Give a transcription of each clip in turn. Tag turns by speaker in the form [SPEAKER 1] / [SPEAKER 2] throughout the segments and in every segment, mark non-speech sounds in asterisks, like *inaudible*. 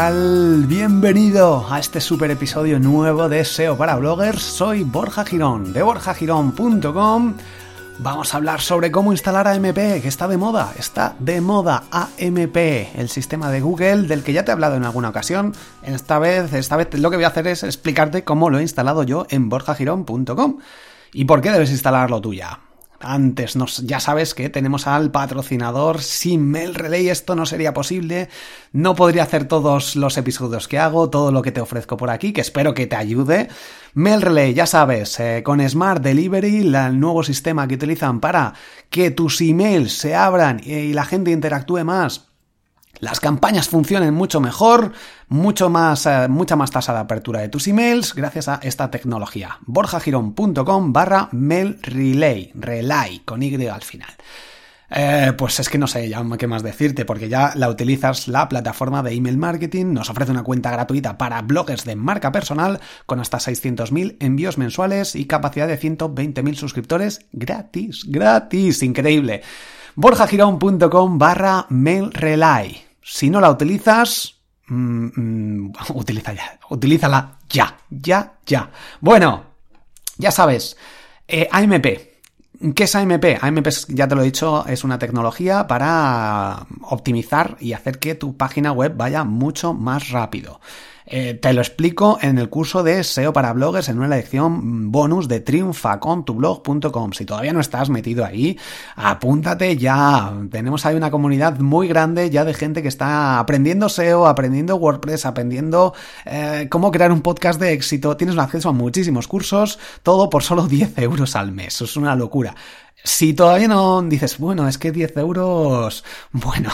[SPEAKER 1] Bienvenido a este super episodio nuevo de SEO para bloggers. Soy Borja Girón de borjagirón.com. Vamos a hablar sobre cómo instalar AMP, que está de moda, está de moda AMP, el sistema de Google del que ya te he hablado en alguna ocasión. Esta vez, esta vez lo que voy a hacer es explicarte cómo lo he instalado yo en borjagirón.com y por qué debes instalarlo tú ya. Antes nos, ya sabes que tenemos al patrocinador. Sin Mail Relay esto no sería posible. No podría hacer todos los episodios que hago, todo lo que te ofrezco por aquí, que espero que te ayude. Mail Relay, ya sabes, eh, con Smart Delivery, el nuevo sistema que utilizan para que tus emails se abran y la gente interactúe más las campañas funcionen mucho mejor, mucho más, eh, mucha más tasa de apertura de tus emails gracias a esta tecnología. borjagirón.com barra mail relay, relay, con Y al final. Eh, pues es que no sé ya qué más decirte, porque ya la utilizas la plataforma de email marketing, nos ofrece una cuenta gratuita para bloggers de marca personal con hasta 600.000 envíos mensuales y capacidad de 120.000 suscriptores gratis, gratis, increíble. borjagirón.com barra mail relay. Si no la utilizas, utiliza ya, utilízala ya, ya, ya. Bueno, ya sabes, eh, AMP. ¿Qué es AMP? AMP, ya te lo he dicho, es una tecnología para optimizar y hacer que tu página web vaya mucho más rápido. Eh, te lo explico en el curso de SEO para bloggers en una lección bonus de triunfacontublog.com. Si todavía no estás metido ahí, apúntate ya. Tenemos ahí una comunidad muy grande ya de gente que está aprendiendo SEO, aprendiendo WordPress, aprendiendo eh, cómo crear un podcast de éxito. Tienes acceso a muchísimos cursos, todo por solo 10 euros al mes. Es una locura. Si todavía no dices, bueno, es que 10 euros, *laughs* bueno,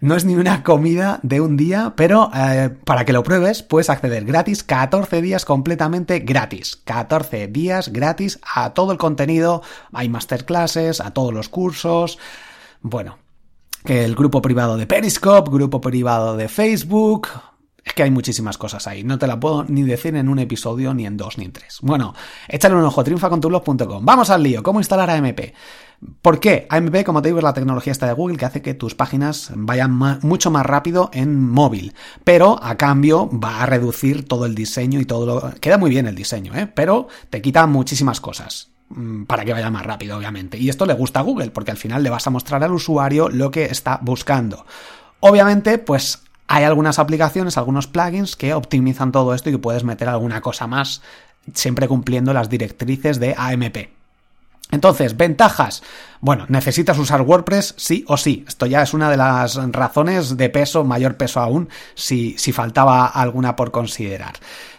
[SPEAKER 1] no es ni una comida de un día, pero eh, para que lo pruebes puedes acceder gratis 14 días completamente gratis. 14 días gratis a todo el contenido, hay masterclasses, a todos los cursos. Bueno, el grupo privado de Periscope, grupo privado de Facebook, es que hay muchísimas cosas ahí, no te la puedo ni decir en un episodio, ni en dos, ni en tres. Bueno, échale un ojo, triunfacontublog.com. Vamos al lío, ¿cómo instalar AMP? ¿Por qué? AMP, como te digo, es la tecnología esta de Google que hace que tus páginas vayan mucho más rápido en móvil. Pero a cambio va a reducir todo el diseño y todo lo. Queda muy bien el diseño, ¿eh? Pero te quita muchísimas cosas mm, para que vaya más rápido, obviamente. Y esto le gusta a Google, porque al final le vas a mostrar al usuario lo que está buscando. Obviamente, pues hay algunas aplicaciones, algunos plugins que optimizan todo esto y que puedes meter alguna cosa más, siempre cumpliendo las directrices de AMP. Entonces, ventajas. Bueno, necesitas usar WordPress sí o sí. Esto ya es una de las razones de peso, mayor peso aún, si, si faltaba alguna por considerar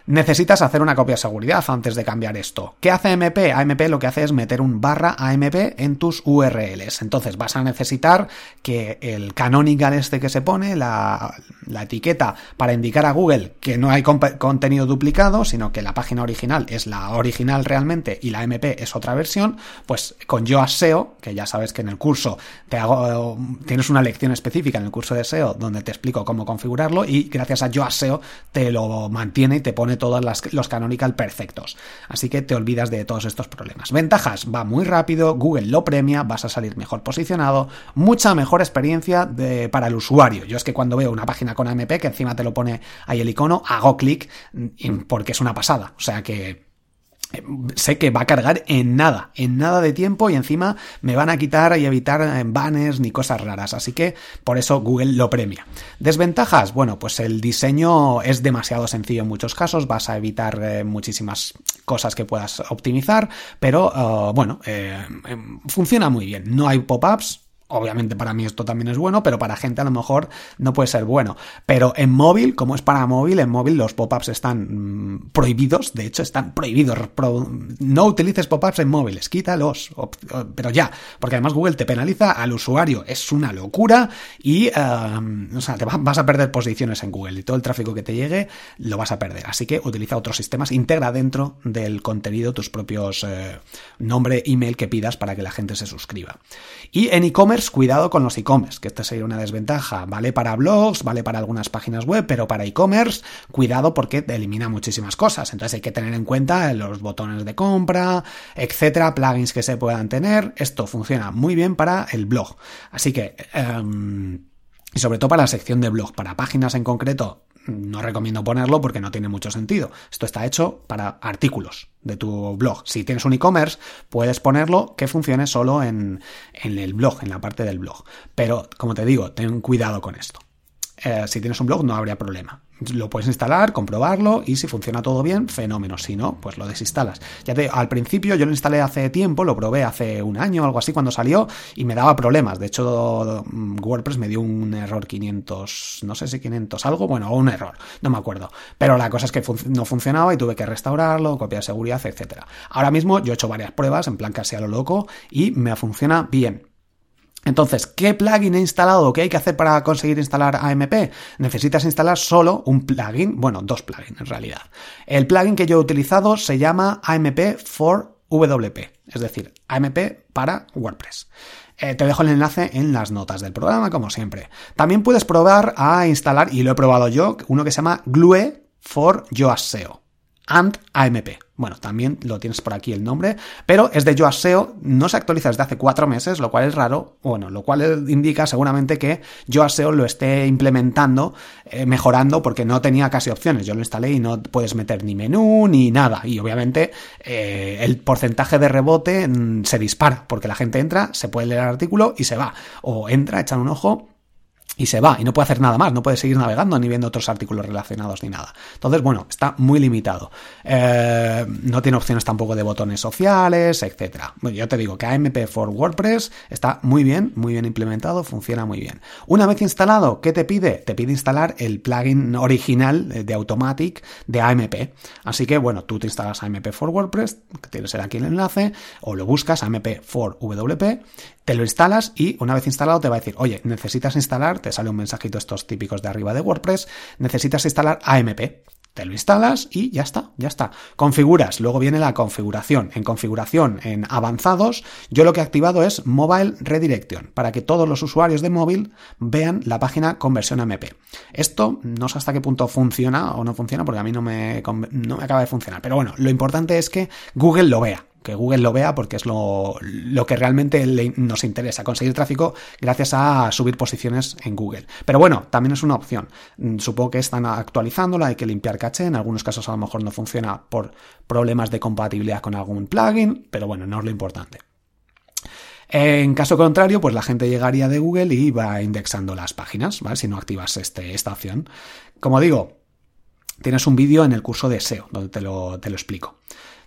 [SPEAKER 1] necesitas hacer una copia de seguridad antes de cambiar esto. ¿Qué hace AMP? AMP lo que hace es meter un barra AMP en tus URLs. Entonces vas a necesitar que el canonical este que se pone, la, etiqueta para indicar a Google que no hay contenido duplicado, sino que la página original es la original realmente y la AMP es otra versión, pues con Yoast SEO, que ya sabes que en el curso te hago, tienes una lección específica en el curso de SEO donde te explico cómo configurarlo y gracias a Yoast SEO te lo mantiene y te pone todos los canonical perfectos. Así que te olvidas de todos estos problemas. Ventajas, va muy rápido, Google lo premia, vas a salir mejor posicionado, mucha mejor experiencia para el usuario. Yo es que cuando veo una página con AMP, que encima te lo pone ahí el icono, hago clic mm, porque es una pasada. O sea que sé que va a cargar en nada, en nada de tiempo y encima me van a quitar y evitar eh, banners ni cosas raras, así que por eso Google lo premia. Desventajas, bueno, pues el diseño es demasiado sencillo en muchos casos, vas a evitar eh, muchísimas cosas que puedas optimizar, pero eh, bueno, em, funciona muy bien, no hay pop-ups, Obviamente para mí esto también es bueno, pero para gente a lo mejor no puede ser bueno. Pero en móvil, como es para móvil, en móvil los pop-ups están mm, prohibidos, de hecho están prohibidos. no utilices pop-ups en móviles, quítalos, pero ya, porque además Google te penaliza al usuario, es una locura y te vas a perder posiciones en Google y todo el tráfico que te llegue lo vas a perder. Así que utiliza otros sistemas, integra dentro del contenido tus propios eh, nombre, email que pidas para que la gente se suscriba. Y en e-commerce cuidado con los e-commerce, que esta sería una desventaja. Vale para blogs, vale para algunas páginas web, pero para e-commerce, cuidado porque elimina muchísimas cosas. Entonces hay que tener en cuenta los botones de compra, etcétera, plugins que se puedan tener. Esto funciona muy bien para el blog. Así que... Em, Y sobre todo para la sección de blog, para páginas en concreto, no recomiendo ponerlo porque no tiene mucho sentido. Esto está hecho para artículos de tu blog. Si tienes un e-commerce, puedes ponerlo que funcione solo en, en, el blog, en la parte del blog. Pero, como te digo, ten cuidado con esto. Eh, si tienes un blog no habría problema. Lo puedes instalar, comprobarlo y si funciona todo bien, fenómeno. Si no, pues lo desinstalas. Ya te, al principio yo lo instalé hace tiempo, lo probé hace un año o algo así cuando salió y me daba problemas. De hecho, mm, WordPress me dio un error 500, no sé si 500 algo, bueno, un error, no me acuerdo. Pero la cosa es que no funcionaba y tuve que restaurarlo, copia de seguridad, etcétera. Ahora mismo yo he hecho varias pruebas en plan casi a lo loco y me funciona bien. Entonces, ¿qué plugin he instalado? ¿Qué hay que hacer para conseguir instalar AMP? Necesitas instalar solo un plugin, bueno, dos plugins en realidad. El plugin que yo he utilizado se llama AMP for WP, es decir, AMP para WordPress. Eh, te dejo el enlace en las notas del programa, como siempre. También puedes probar a instalar, y lo he probado yo, uno que se llama Glue for Yoast SEO and AMP. Bueno, también lo tienes por aquí el nombre, pero es de Yoast SEO, no se actualiza desde hace cuatro meses, lo cual es raro, bueno, lo cual indica seguramente que Yoast SEO lo esté implementando, eh, mejorando, porque no tenía casi opciones. Yo lo instalé y no puedes meter ni menú ni nada, y obviamente eh, el porcentaje de rebote mm, se dispara, porque la gente entra, se puede leer el artículo y se va, o entra, echan un ojo y se va y no puede hacer nada más, no puede seguir navegando ni viendo otros artículos relacionados ni nada. Entonces, bueno, está muy limitado. Eh, no tiene opciones tampoco de botones sociales, etcétera. Bueno, yo te digo que AMP for WordPress está muy bien, muy bien implementado, funciona muy bien. Una vez instalado, ¿qué te pide? Te pide instalar el plugin original de Automatic de AMP. Así que, bueno, tú te instalas AMP for WordPress, que tienes aquí el enlace, o lo buscas AMP for WP, te lo instalas y una vez instalado te va a decir, oye, necesitas instalar, te sale un mensajito estos típicos de arriba de WordPress, necesitas instalar AMP. Te lo instalas y ya está, ya está. Configuras, luego viene la configuración. En configuración, en avanzados, yo lo que he activado es Mobile Redirection, para que todos los usuarios de móvil vean la página con versión AMP. Esto no sé hasta qué punto funciona o no funciona, porque a mí no me, no me acaba de funcionar. Pero bueno, lo importante es que Google lo vea que Google lo vea porque es lo, que realmente nos interesa, conseguir tráfico gracias a subir posiciones en Google. Pero bueno, también es una opción. Mm, supongo que están actualizándola, hay que limpiar caché, en algunos casos a lo mejor no funciona por problemas de compatibilidad con algún plugin, pero bueno, no es lo importante. En caso contrario, pues la gente llegaría de Google y va indexando las páginas, ¿vale? Si no activas este, esta opción. Como digo, tienes un vídeo en el curso de SEO donde te lo, te lo explico.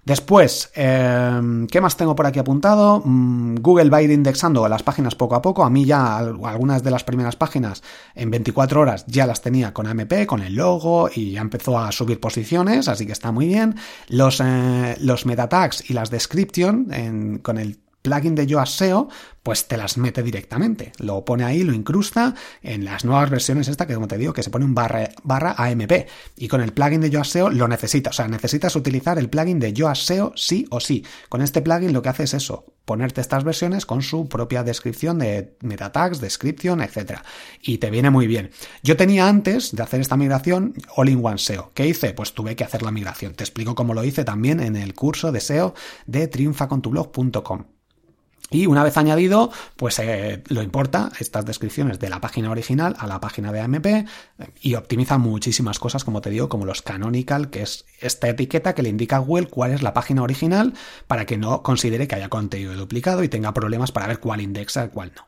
[SPEAKER 1] Después, em, ¿qué más tengo por aquí apuntado? Mm, Google va a ir indexando las páginas poco a poco. A mí ya algunas de las primeras páginas en 24 horas ya las tenía con AMP, con el logo y ya empezó a subir posiciones, así que está muy bien. Los, eh, los meta tags y las description con el plugin de Yoast SEO, pues te las mete directamente. Lo pone ahí, lo incrusta en las nuevas versiones esta que como te digo, que se pone un barra, AMP. Y con el plugin de Yoast SEO lo necesitas. O sea, necesitas utilizar el plugin de Yoast SEO sí o sí. Con este plugin lo que hace es eso, ponerte estas versiones con su propia descripción de meta tags, descripción, etc. Y te viene muy bien. Yo tenía antes de hacer esta migración All-in-One SEO. ¿Qué hice? Pues tuve que hacer la migración. Te explico cómo lo hice también en el curso de SEO de triunfacontublog.com. Y una vez añadido, pues eh, lo importa estas descripciones de la página original a la página de AMP eh, y optimiza muchísimas cosas, como te digo, como los canonical, que es esta etiqueta que le indica a Google cuál es la página original para que no considere que haya contenido duplicado y tenga problemas para ver cuál indexa y cuál no.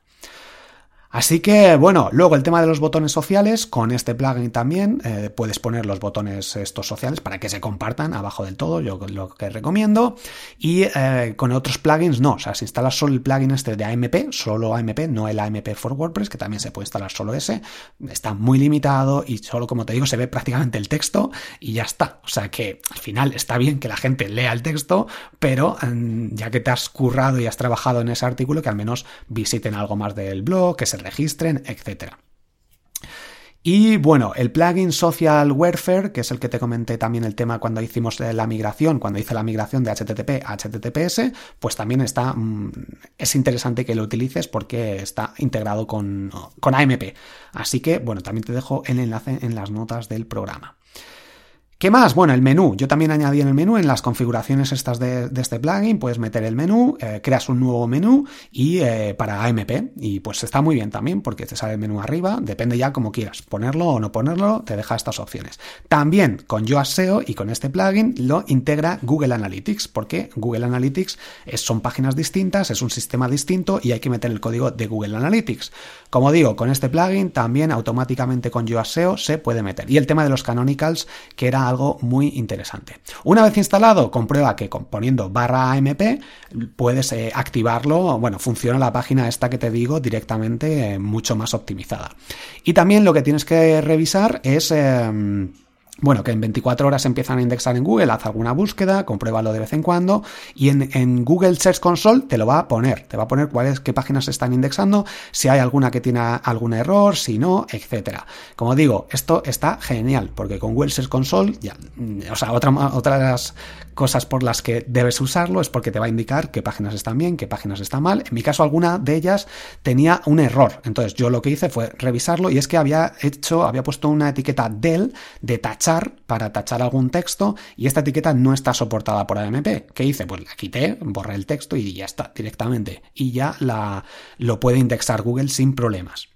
[SPEAKER 1] Así que, bueno, luego el tema de los botones sociales, con este plugin también eh, puedes poner los botones estos sociales para que se compartan abajo del todo, yo lo que recomiendo. Y eh, con otros plugins no, o sea, si instalas solo el plugin este de AMP, solo AMP, no el AMP for WordPress, que también se puede instalar solo ese, está muy limitado y solo, como te digo, se ve prácticamente el texto y ya está. O sea que al final está bien que la gente lea el texto, pero mm, ya que te has currado y has trabajado en ese artículo, que al menos visiten algo más del blog, que se registren, etc. Y bueno, el plugin Social Warfare, que es el que te comenté también el tema cuando hicimos la migración, cuando hice la migración de HTTP a HTTPS, pues también está, mm, es interesante que lo utilices porque está integrado con, con AMP. Así que, bueno, también te dejo el enlace en las notas del programa. ¿Qué más? Bueno, el menú. Yo también añadí en el menú, en las configuraciones estas de, este plugin, puedes meter el menú, eh, creas un nuevo menú y eh, para AMP. Y pues está muy bien también porque te sale el menú arriba, depende ya como quieras, ponerlo o no ponerlo, te deja estas opciones. También con Yoast SEO y con este plugin lo integra Google Analytics, porque Google Analytics son páginas distintas, es un sistema distinto y hay que meter el código de Google Analytics. Como digo, con este plugin también automáticamente con Yoast SEO se puede meter. Y el tema de los canonicals, que era algo muy interesante. Una vez instalado, comprueba que poniendo barra AMP puedes eh, activarlo, bueno, funciona la página esta que te digo directamente eh, mucho más optimizada. Y también lo que tienes que revisar es... Em, bueno, que en 24 horas empiezan a indexar en Google, haz alguna búsqueda, compruébalo de vez en cuando y en, Google Search Console te lo va a poner, te va a poner cuáles, qué páginas se están indexando, si hay alguna que tiene algún error, si no, etcétera. Como digo, esto está genial porque con Google Search Console, ya, o sea, otra, otras cosas por las que debes usarlo es porque te va a indicar qué páginas están bien, qué páginas están mal. En mi caso, alguna de ellas tenía un error. Entonces, yo lo que hice fue revisarlo y es que había hecho, había puesto una etiqueta del de tachar para tachar algún texto y esta etiqueta no está soportada por AMP. ¿Qué hice? Pues la quité, borré el texto y ya está directamente. Y ya la, lo puede indexar Google sin problemas.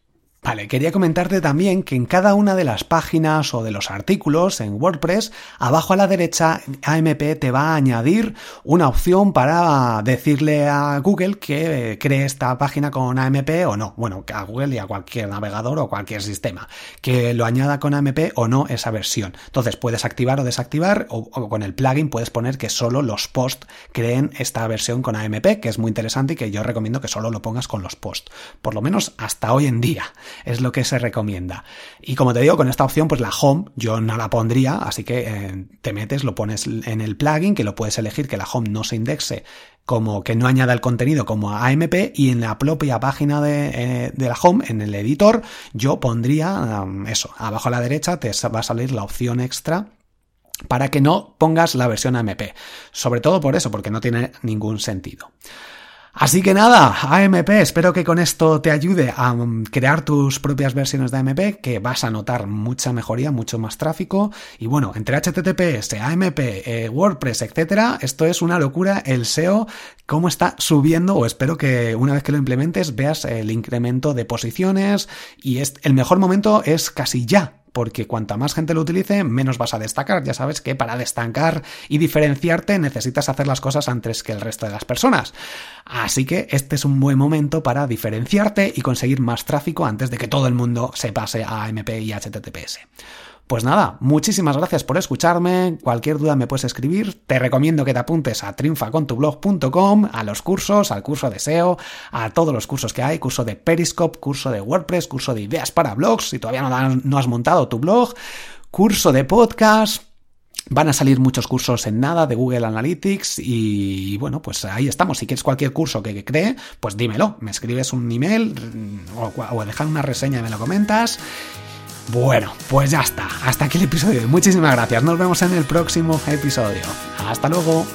[SPEAKER 1] Vale, quería comentarte también que en cada una de las páginas o de los artículos en WordPress, abajo a la derecha AMP te va a añadir una opción para decirle a Google que cree esta página con AMP o no. Bueno, a Google y a cualquier navegador o cualquier sistema, que lo añada con AMP o no esa versión. Entonces puedes activar o desactivar o, o con el plugin puedes poner que solo los posts creen esta versión con AMP, que es muy interesante y que yo recomiendo que solo lo pongas con los posts. Por lo menos hasta hoy en día es lo que se recomienda. Y como te digo, con esta opción, pues la home yo no la pondría, así que eh, te metes, lo pones en el plugin, que lo puedes elegir que la home no se indexe como que no añada el contenido como AMP y en la propia página de, eh, la home, en el editor, yo pondría um, eso, abajo a la derecha te va a salir la opción extra para que no pongas la versión AMP. Sobre todo por eso, porque no tiene ningún sentido. Así que nada, AMP, espero que con esto te ayude a mm, crear tus propias versiones de AMP, que vas a notar mucha mejoría, mucho más tráfico. Y bueno, entre HTTPS, AMP, eh, WordPress, etcétera, esto es una locura. El SEO, cómo está subiendo, o espero que una vez que lo implementes veas el incremento de posiciones. Y es, el mejor momento es casi ya, porque cuanta más gente lo utilice, menos vas a destacar. Ya sabes que para destacar y diferenciarte necesitas hacer las cosas antes que el resto de las personas. Así que este es un buen momento para diferenciarte y conseguir más tráfico antes de que todo el mundo se pase a AMP y HTTPS. Pues nada, muchísimas gracias por escucharme. Cualquier duda me puedes escribir. Te recomiendo que te apuntes a triunfacontublog.com, a los cursos, al curso de SEO, a todos los cursos que hay, curso de Periscope, curso de WordPress, curso de ideas para blogs, si todavía no, has montado tu blog, curso de podcast. Van a salir muchos cursos en nada de Google Analytics y bueno, pues ahí estamos. Si quieres cualquier curso que, cree, pues dímelo. Me escribes un email mm, o, o una reseña y me lo comentas. Bueno, pues ya está. Hasta aquí el episodio. Muchísimas gracias. Nos vemos en el próximo episodio. Hasta luego.